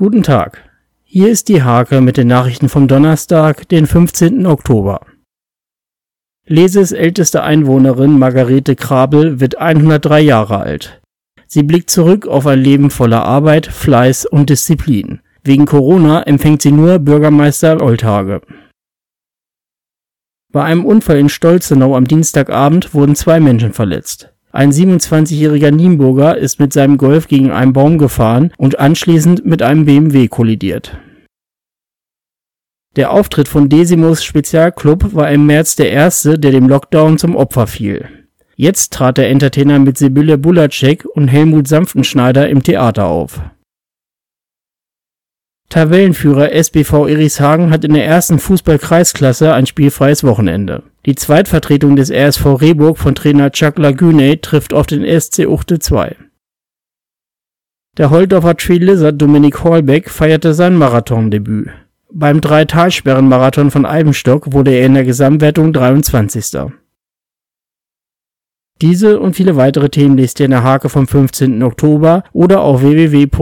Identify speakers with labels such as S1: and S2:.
S1: Guten Tag. Hier ist die Hake mit den Nachrichten vom Donnerstag, den 15. Oktober. Leses älteste Einwohnerin Margarete Krabel wird 103 Jahre alt. Sie blickt zurück auf ein Leben voller Arbeit, Fleiß und Disziplin. Wegen Corona empfängt sie nur Bürgermeister Oldhage. Bei einem Unfall in Stolzenau am Dienstagabend wurden zwei Menschen verletzt. Ein 27-jähriger Nienburger ist mit seinem Golf gegen einen Baum gefahren und anschließend mit einem BMW kollidiert. Der Auftritt von Desimos Spezialclub war im März der erste, der dem Lockdown zum Opfer fiel. Jetzt trat der Entertainer mit Sibylle Bulacek und Helmut Sanftenschneider im Theater auf. Tabellenführer SBV Irishagen hat in der ersten Fußball-Kreisklasse ein spielfreies Wochenende. Die Zweitvertretung des RSV Rehburg von Trainer Chuck Lagune trifft auf den SC Uchte 2. Der Holdorfer Tree Lizard Dominik Holbeck feierte sein Marathondebüt. Beim Drei-Talsperren-Marathon von Eibenstock wurde er in der Gesamtwertung 23. Diese und viele weitere Themen lest ihr in der Hake vom 15. Oktober oder auf www.diehake.de